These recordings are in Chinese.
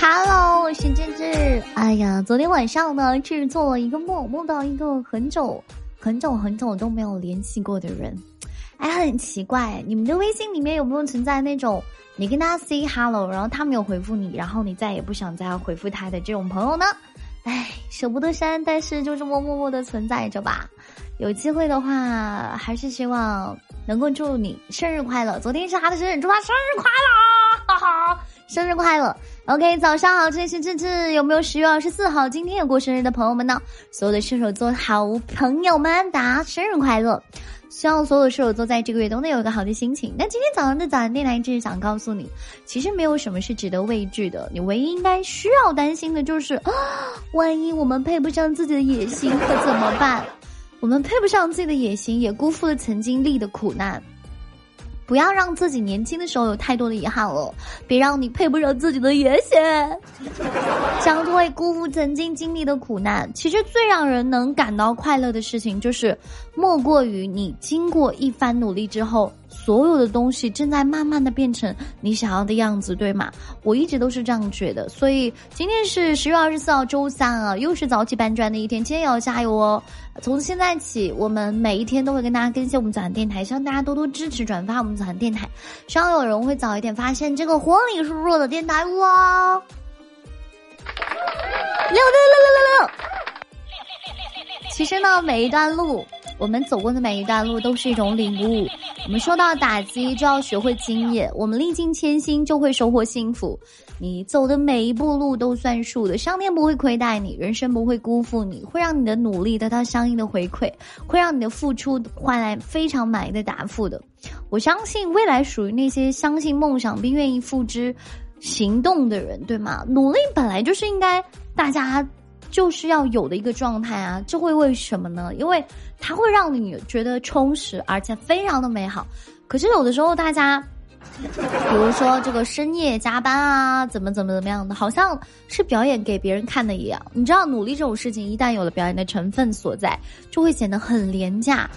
Hello，我是芝芝。哎呀，昨天晚上呢，制作了一个梦，梦到一个很久、很久、很久都没有联系过的人。哎，很奇怪，你们的微信里面有没有存在那种你跟他 say hello，然后他没有回复你，然后你再也不想再回复他的这种朋友呢？哎，舍不得删，但是就这么默默的存在着吧。有机会的话，还是希望能够祝你生日快乐。昨天是他的生日，祝他生日快乐，哈哈，生日快乐。OK，早上好，这里是智智。有没有十月二十四号今天有过生日的朋友们呢？所有的射手座好朋友们，大家生日快乐！希望所有的射手座在这个月都能有一个好的心情。那今天早上的早安电台，就是想告诉你，其实没有什么是值得畏惧的，你唯一应该需要担心的就是啊，万一我们配不上自己的野心，可怎么办？我们配不上自己的野心，也辜负了曾经历的苦难。不要让自己年轻的时候有太多的遗憾了，别让你配不上自己的野心，这样就会辜负曾经经历的苦难。其实最让人能感到快乐的事情，就是莫过于你经过一番努力之后。所有的东西正在慢慢的变成你想要的样子，对吗？我一直都是这样觉得，所以今天是十月二十四号周三啊，又是早起搬砖的一天，今天也要加油哦！从现在起，我们每一天都会跟大家更新我们早安电台，希望大家多多支持转发我们早安电台，希望有人会早一点发现这个活力输入的电台哇！六六六六六六！其实呢，每一段路。我们走过的每一段路都是一种领悟。我们受到打击就要学会经验，我们历尽千辛就会收获幸福。你走的每一步路都算数的，上天不会亏待你，人生不会辜负你，会让你的努力得到相应的回馈，会让你的付出换来非常满意的答复的。我相信未来属于那些相信梦想并愿意付之行动的人，对吗？努力本来就是应该大家。就是要有的一个状态啊，这会为什么呢？因为它会让你觉得充实，而且非常的美好。可是有的时候大家。比如说这个深夜加班啊，怎么怎么怎么样的，好像是表演给别人看的一样。你知道，努力这种事情一旦有了表演的成分所在，就会显得很廉价。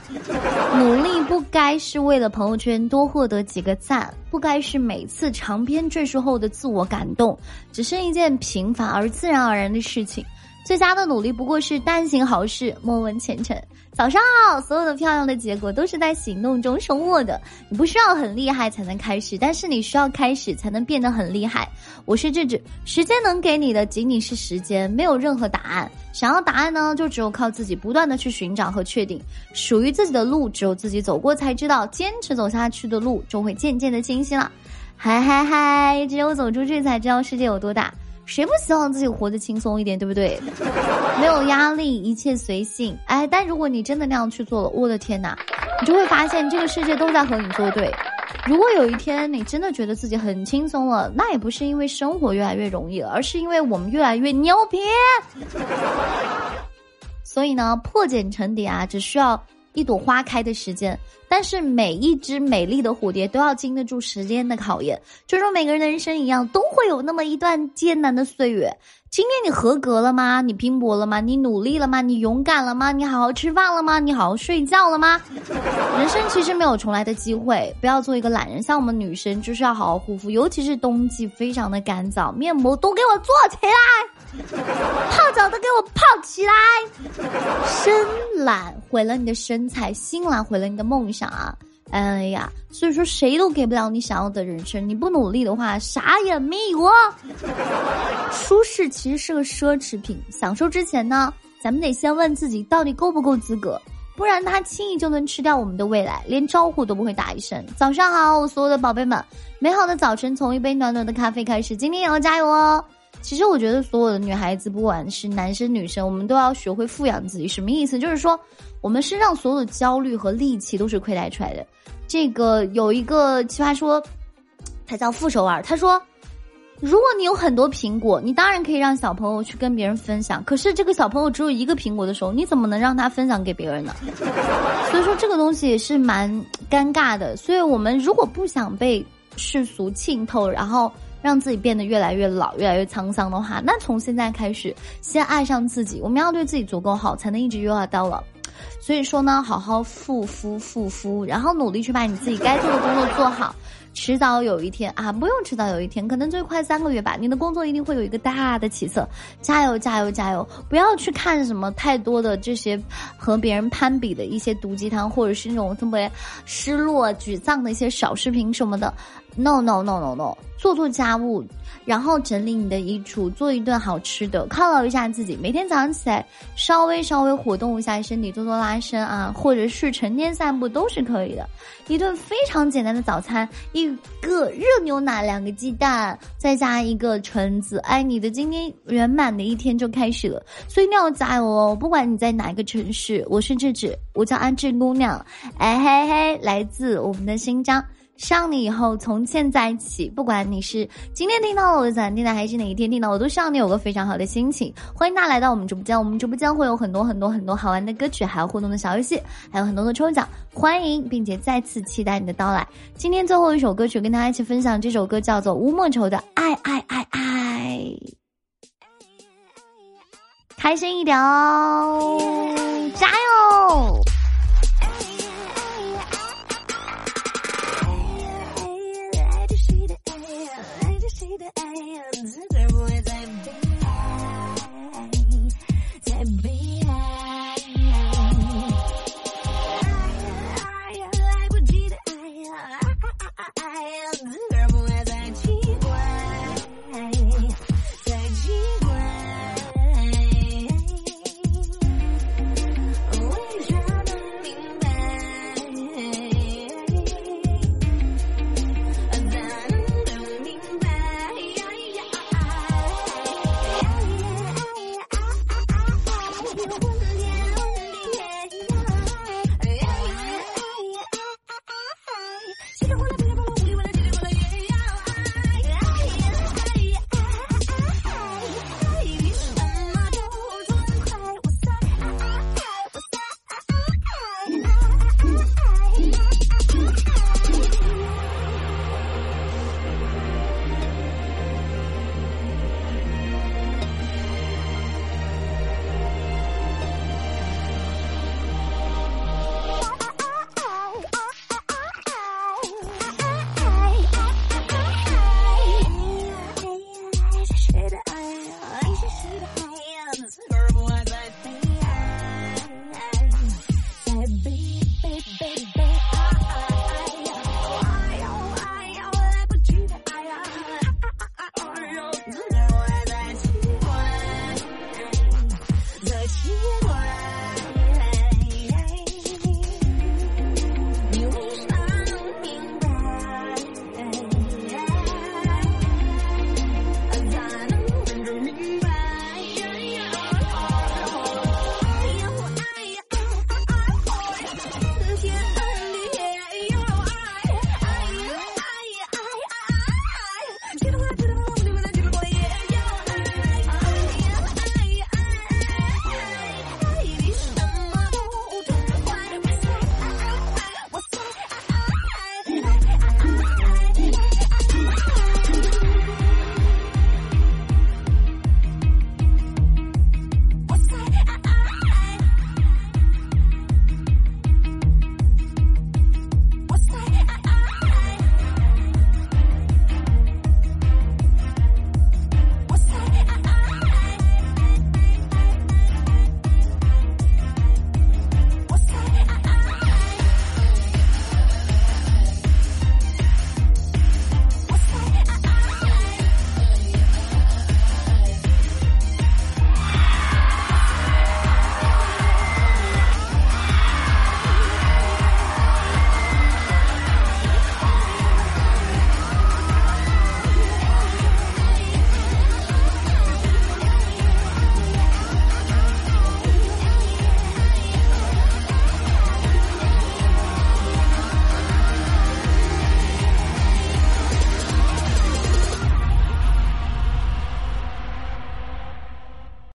努力不该是为了朋友圈多获得几个赞，不该是每次长篇赘述后的自我感动，只是一件平凡而自然而然的事情。最佳的努力不过是但行好事，莫问前程。早上好，所有的漂亮的结果都是在行动中收获的。你不需要很厉害才能开始，但是你需要开始才能变得很厉害。我是智智，时间能给你的仅仅是时间，没有任何答案。想要答案呢，就只有靠自己不断的去寻找和确定。属于自己的路，只有自己走过才知道。坚持走下去的路，就会渐渐的清晰了。嗨嗨嗨，只有走出去才知道世界有多大。谁不希望自己活得轻松一点，对不对？没有压力，一切随性。哎，但如果你真的那样去做了，我的天哪，你就会发现这个世界都在和你作对。如果有一天你真的觉得自己很轻松了，那也不是因为生活越来越容易了，而是因为我们越来越牛皮。所以呢，破茧成蝶啊，只需要。一朵花开的时间，但是每一只美丽的蝴蝶都要经得住时间的考验。就说每个人的人生一样，都会有那么一段艰难的岁月。今天你合格了吗？你拼搏了吗？你努力了吗？你勇敢了吗？你好好吃饭了吗？你好好睡觉了吗？人生其实没有重来的机会，不要做一个懒人。像我们女生就是要好好护肤，尤其是冬季非常的干燥，面膜都给我做起来，泡脚都给我泡起来，深懒毁了你的身材，心懒毁了你的梦想啊！哎呀，所以说谁都给不了你想要的人生，你不努力的话，啥也没有。舒适其实是个奢侈品，享受之前呢，咱们得先问自己到底够不够资格，不然他轻易就能吃掉我们的未来，连招呼都不会打一声。早上好，我所有的宝贝们，美好的早晨从一杯暖暖的咖啡开始，今天也要加油哦。其实我觉得所有的女孩子，不管是男生女生，我们都要学会富养自己。什么意思？就是说，我们身上所有的焦虑和戾气都是亏待出来的。这个有一个奇葩说，他叫傅首尔，他说，如果你有很多苹果，你当然可以让小朋友去跟别人分享。可是这个小朋友只有一个苹果的时候，你怎么能让他分享给别人呢？所以说这个东西也是蛮尴尬的。所以我们如果不想被世俗浸透，然后。让自己变得越来越老、越来越沧桑的话，那从现在开始，先爱上自己。我们要对自己足够好，才能一直优雅到老。所以说呢，好好护肤、护肤，然后努力去把你自己该做的工作做好。迟早有一天啊，不用迟早有一天，可能最快三个月吧，你的工作一定会有一个大的起色。加油，加油，加油！不要去看什么太多的这些和别人攀比的一些毒鸡汤，或者是那种特别失落、沮丧的一些小视频什么的。No no no no no，做做家务，然后整理你的衣橱，做一顿好吃的，犒劳一下自己。每天早上起来，稍微稍微活动一下身体，做做拉伸啊，或者是成天散步都是可以的。一顿非常简单的早餐，一一个热牛奶，两个鸡蛋，再加一个橙子，哎，你的今天圆满的一天就开始了。所以你要加油哦！不管你在哪一个城市，我是智智，我叫安志姑娘，哎嘿嘿，来自我们的新疆。上你以后，从现在起，不管你是今天听到我的咱电台，还是哪一天听到，我都希望你有个非常好的心情。欢迎大家来到我们直播间，我们直播间会有很多很多很多好玩的歌曲，还有互动的小游戏，还有很多的抽奖。欢迎，并且再次期待你的到来。今天最后一首歌曲，跟大家一起分享，这首歌叫做吴莫愁的《爱爱爱爱》，开心一点哦，加油！